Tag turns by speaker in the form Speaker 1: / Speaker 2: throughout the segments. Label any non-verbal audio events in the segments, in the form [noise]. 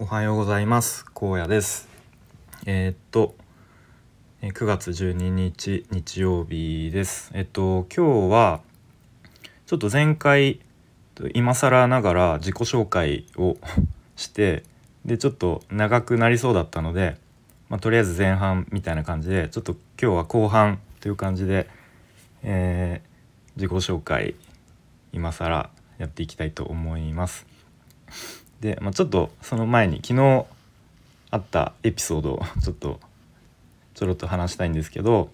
Speaker 1: おはようございます。荒野です。えー、っと9月12日日曜日です。えっと今日はちょっと前回今更ながら自己紹介を [laughs] してでちょっと長くなりそうだったので、まあ、とりあえず前半みたいな感じでちょっと今日は後半という感じで、えー、自己紹介今更やっていきたいと思います。で、まあ、ちょっとその前に昨日あったエピソードを [laughs] ちょっとちょろっと話したいんですけど、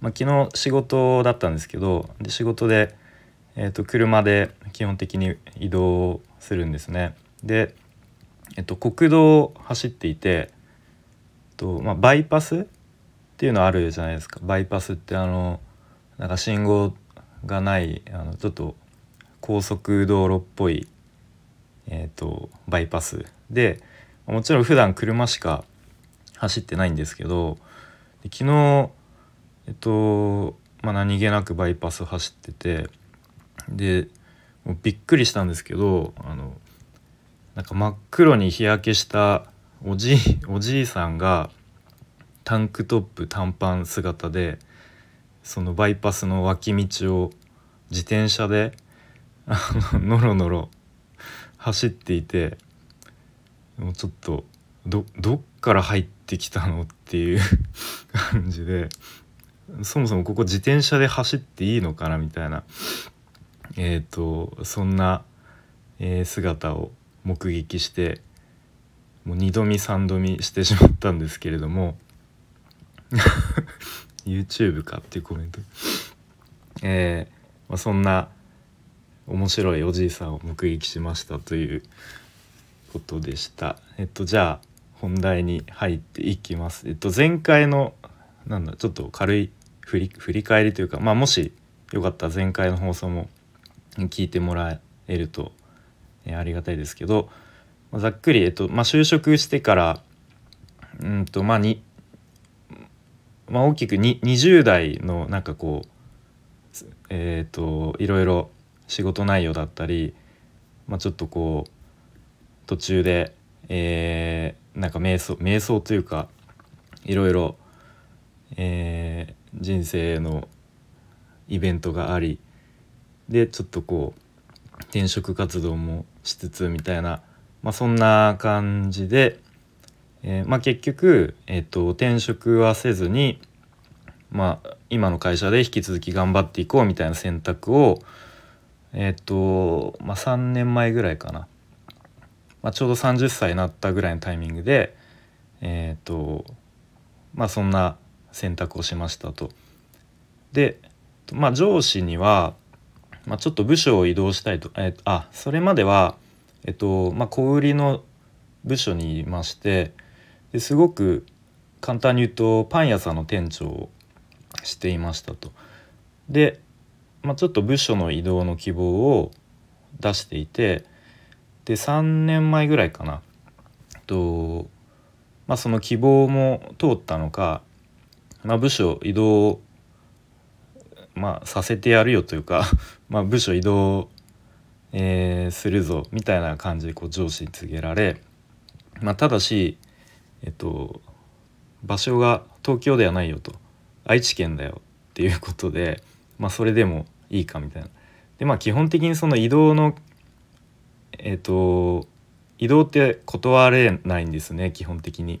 Speaker 1: まあ、昨日仕事だったんですけどで仕事で、えー、と車で基本的に移動するんですね。で、えっと、国道を走っていて、とまあ、バイパスっていうのあるじゃないですかバイパスってあのなんか信号がないあのちょっと高速道路っぽいえーと、バイパスでもちろん普段車しか走ってないんですけど昨日えっと、まあ、何気なくバイパス走っててでもうびっくりしたんですけどあのなんか真っ黒に日焼けしたおじいおじいさんがタンクトップ短パン姿でそのバイパスの脇道を自転車であののろのろ走っていてもうちょっとどっから入ってきたのっていう [laughs] 感じでそもそもここ自転車で走っていいのかなみたいなえっ、ー、とそんな、えー、姿を目撃してもう2度見3度見してしまったんですけれども [laughs] YouTube かっていうコメント。えー、まあ、そんな面白いおじいさんを目撃しましたということでした。えっとじゃあ本題に入っていきます。えっと前回のなんだちょっと軽い振り振り返りというかまあもしよかったら前回の放送も聞いてもらえると、ありがたいですけど、まあ、ざっくり、えっとまあ、就職してからうんとまあに、まあ、大きくに20代のなんかこうえっ、といろいろ仕事内容だったり、まあ、ちょっとこう途中で、えー、なんか瞑想瞑想というかいろいろ、えー、人生のイベントがありでちょっとこう転職活動もしつつみたいな、まあ、そんな感じで、えーまあ、結局、えーと転職はせずに、まあ、今の会社で引き続き頑張っていこうみたいな選択を、えっ、と、まあ、3年前ぐらいかな、まあ、ちょうど30歳になったぐらいのタイミングでえっ、とまあそんな選択をしましたと。で、まあ、上司には、まあ、ちょっと部署を移動したいと、えー、あそれまでは、えっとまあ、小売りの部署にいましてですごく簡単に言うとパン屋さんの店長をしていましたと。でまあ、ちょっと部署の移動の希望を出していてで3年前ぐらいかな。と、まあ、その希望も通ったのか、まあ、部署移動まあ、させてやるよというか [laughs] ま部署移動、えー、するぞみたいな感じでこう上司に告げられ、ま、ただし、えっと、場所が東京ではないよと。愛知県だよっていうことで、ま、それでもいいかみたいな。でまあ基本的にその移動のえっ、ー、と移動って断れないんですね基本的に。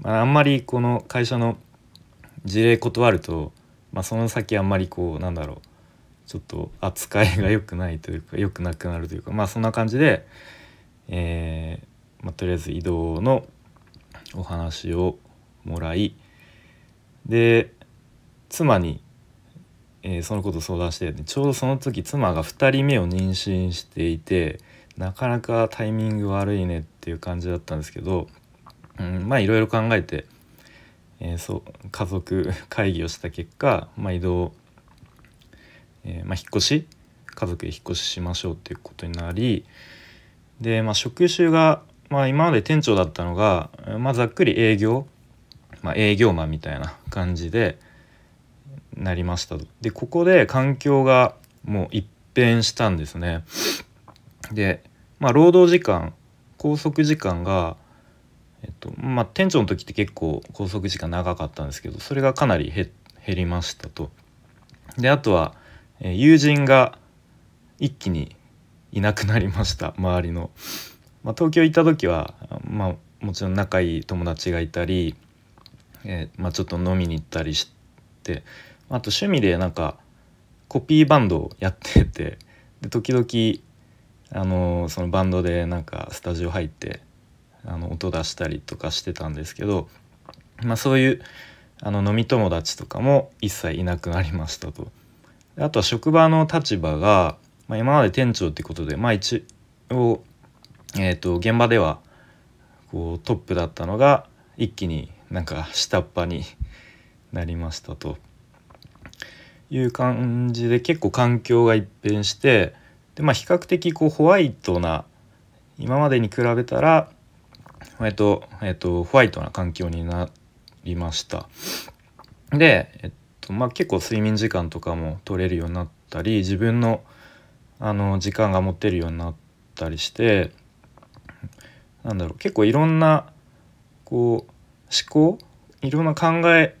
Speaker 1: まあ、あんまりこの会社の事例断ると、まあ、その先あんまりこうなんだろうちょっと扱いが良くないというか良くなくなるというかまあそんな感じで、えーまあ、とりあえず移動のお話をもらいで妻にえー、そのこと相談してちょうどその時妻が2人目を妊娠していてなかなかタイミング悪いねっていう感じだったんですけど、うん、まあいろいろ考えて、えー、そう家族会議をした結果、まあ、移動、えー、まあ、引っ越し家族で引っ越ししましょうっていうことになりで、まあ、職種が、まあ、今まで店長だったのが、まあ、ざっくり営業、まあ、営業マンみたいな感じで。なりましたと。でここで環境がもう一変したんですね。で、まあ、労働時間拘束時間が、えっとまあ、店長の時って結構拘束時間長かったんですけどそれがかなり減りましたと。であとは、え、友人が一気にいなくなりました周りの。まあ、東京行った時は、まあ、もちろん仲いい友達がいたり、えー、まあ、ちょっと飲みに行ったりしてあと趣味でなんかコピーバンドをやっててで時々あのそのバンドでなんかスタジオ入ってあの音出したりとかしてたんですけど、まあ、そういうあの飲み友達とかも一切いなくなりましたと。あとは職場の立場が、まあ、今まで店長ってことで、まあ、一応、えーと、現場ではこうトップだったのが一気になんか下っ端になりましたという感じで結構環境が一変してで、まあ、比較的こうホワイトな今までに比べたら、えっとえっと、ホワイトな環境になりました。で、えっとまあ、結構睡眠時間とかも取れるようになったり自分のあの時間が持てるようになったりしてなんだろう結構いろんなこう思考いろんな考え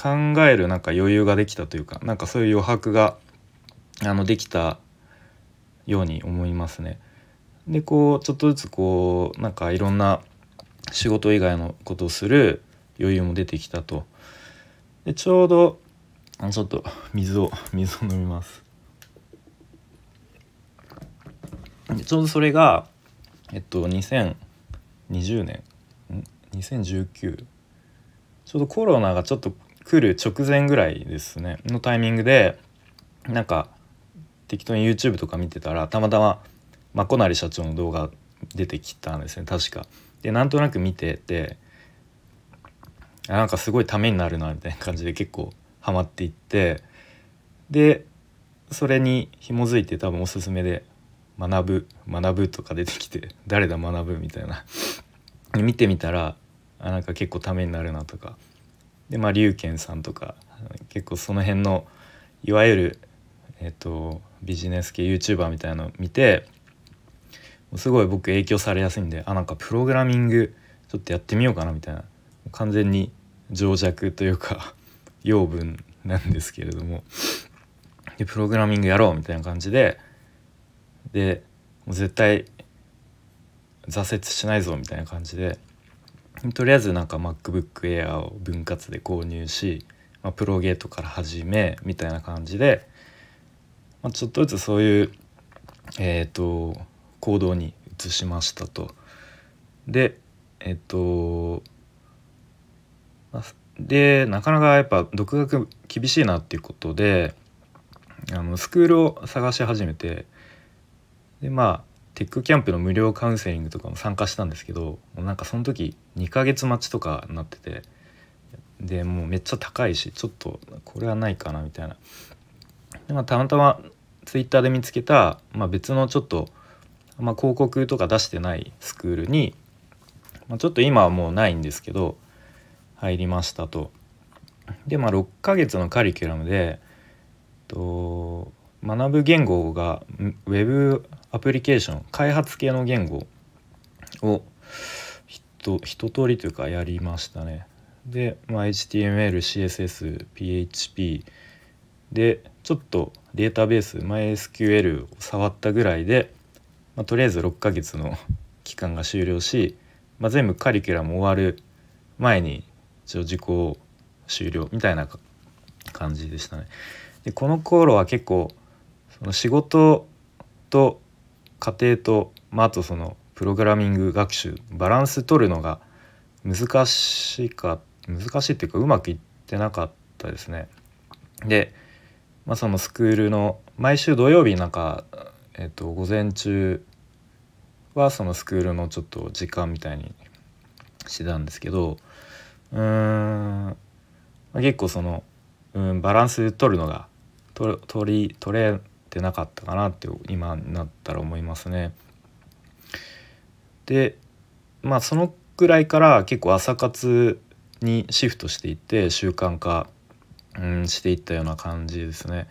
Speaker 1: 考えるなんか余裕ができたというかなんかそういう余白があのできたように思いますね。でこうちょっとずつこうなんかいろんな仕事以外のことをする余裕も出てきたと。でちょうどちょっと水を [laughs] 水を飲みます。ちょうどそれがえっと2020年？2019ちょうどコロナがちょっと来る直前ぐらいですね。のタイミングでなんか適当に YouTube とか見てたらたまたままこなり社長の動画出てきたんですね。確か。でなんとなく見ててなんかすごいためになるなみたいな感じで結構ハマっていってでそれに紐づいて多分おすすめで「学ぶ学ぶ」とか出てきて「誰だ学ぶ」みたいな。見てみたらあなんか結構ためになるなとか。でまあ龍賢さんとか結構その辺のいわゆるえっ、とビジネス系 YouTuber みたいなのを見てすごい僕影響されやすいんであなんかプログラミングちょっとやってみようかなみたいな完全に情弱というか [laughs] 養分なんですけれども。でプログラミングやろうみたいな感じででもう絶対挫折しないぞみたいな感じでとりあえずなんか MacBook Air を分割で購入し、まあ、プロゲートから始めみたいな感じでまあ、ちょっとずつそういう、えーと、行動に移しましたと。でえっ、ー、とでなかなかやっぱ独学厳しいなっていうことであのスクールを探し始めてでまあテックキャンプの無料カウンセリングとかも参加したんですけどもうなんかその時2ヶ月待ちとかになっててでもうめっちゃ高いしちょっとこれはないかなみたいなで、まあ、たまたまツイッターで見つけた、まあ、別のちょっと、まあ、広告とか出してないスクールに、まあ、ちょっと今はもうないんですけど入りましたと。でまあ6ヶ月のカリキュラムでと学ぶ言語がウェブアプリケーション開発系の言語を一通りというかやりましたね。で、まあ、HTML、CSS、PHP でちょっとデータベース MySQL を触ったぐらいで、まあ、とりあえず6ヶ月の期間が終了し、まあ、全部カリキュラム終わる前に一応受講終了みたいな感じでしたね。でこの頃は結構その仕事と家庭と、まあ、あとそのプログラミング学習バランス取るのが難しいか難しいっていうかうまくいってなかったですね。でまあ、そのスクールの毎週土曜日なんか、えっと、午前中はそのスクールのちょっと時間みたいにしてたんですけどうん、まあ、結構そのうんバランス取るのが取取り取れてなかったかなって今になったら思いますね。でまあそのぐらいから結構朝活にシフトしていって習慣化うんしていったような感じですね。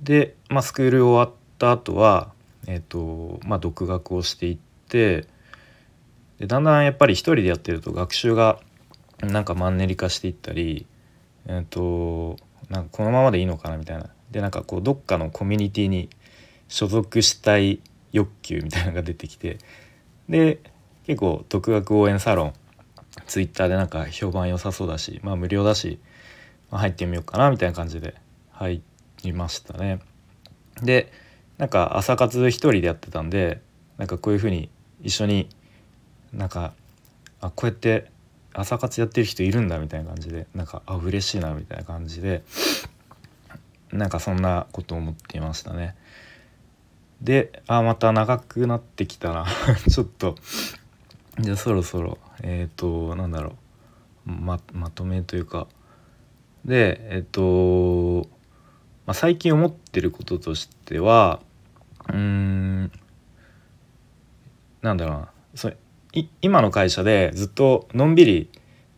Speaker 1: で、まあ、スクール終わった後は、えーとまあ、独学をしていってでだんだんやっぱり一人でやってると学習がなんかマンネリ化していったりえっ、となんかこのままでいいのかなみたいなでなんかこうどっかのコミュニティに所属したい欲求みたいなのが出てきてで結構独学応援サロンツイッターでなんか評判良さそうだしまあ無料だし、まあ、入ってみようかなみたいな感じで入りましたね。でなんか朝活一人でやってたんでなんかこういうふうに一緒になんかあこうやって朝活やってる人いるんだみたいな感じでなんかあ嬉しいなみたいな感じでなんかそんなことを思っていましたね。であまた長くなってきたな。[laughs] ちょっと。じゃあそろそろえっ、ー、となんだろう。ままとめというか。でえっ、ー、と、まあ、最近思ってることとしてはうんなんだろうな。それ今の会社でずっとのんびり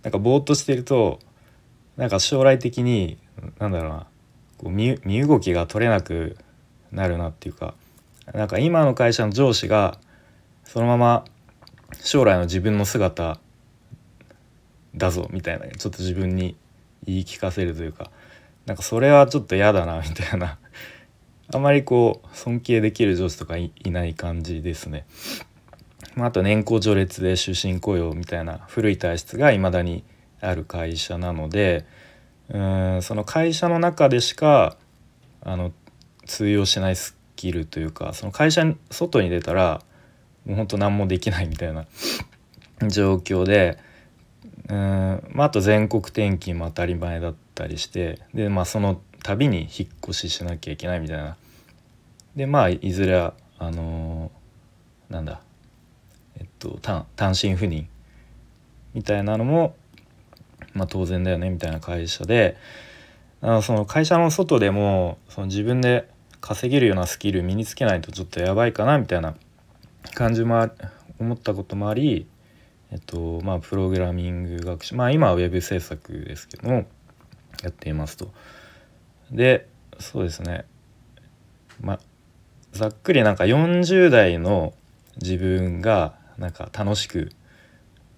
Speaker 1: なんかぼーっとしてるとなんか将来的になんだろうな。こう身動きが取れなくなるなっていうかなんか今の会社の上司がそのまま将来の自分の姿だぞみたいなちょっと自分に言い聞かせるというかなんかそれはちょっと嫌だな [laughs] みたいなあまりこう尊敬できる上司とかいない感じですね。まあ、と年功序列で終身雇用みたいな古い体質がいまだにある会社なのでうんその会社の中でしかあの通用しないスキルというかその会社外に出たらもうほんと何もできないみたいな [laughs] 状況でうん、まあ、あと全国転勤も当たり前だったりしてで、まあ、その度に引っ越ししなきゃいけないみたいな。でまあいずれはあのー、なんだえっと単単身赴任みたいなのも、まあ、当然だよねみたいな会社であその会社の外でもその自分で稼げるようなスキル身につけないとちょっとやばいかなみたいな感じも思ったこともあり、えっとまあ、プログラミング学習まあ今はウェブ制作ですけどもやっていますと。でそうですねまあざっくりなんか40代の自分がなんか楽しく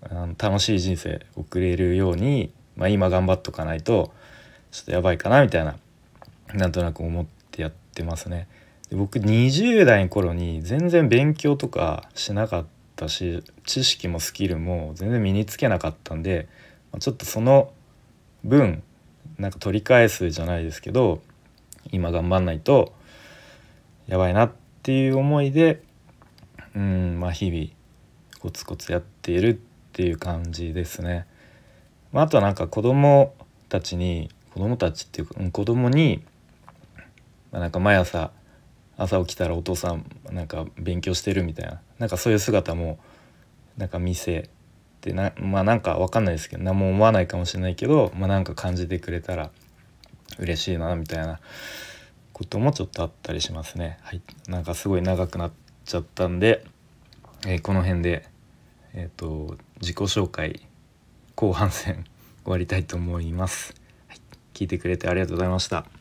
Speaker 1: あの楽しい人生送れるように、まあ、今頑張っとかないとちょっとやばいかなみたいななんとなく思ってやってますね。で僕20代の頃に全然勉強とかしなかったし知識もスキルも全然身につけなかったんでちょっとその分なんか取り返すじゃないですけど今頑張んないとやばいなっていう思いでうんまあ日々コツコツやっているっていう感じですね。まあ、あとはなんか子供たちに子供たちっていうか、うん、子供に、まあ、なんか毎朝朝起きたらお父さんなんか勉強してるみたいななんかそういう姿もなんか見せてなまあなんか分かんないですけど何も思わないかもしれないけど、まあ、なんか感じてくれたら嬉しいなみたいなこともちょっとあったりしますね。はい、なんかすごい長くなっちゃったんで、えー、この辺で、えーと、自己紹介後半戦終わりたいと思います。はい、聞いてくれてありがとうございました。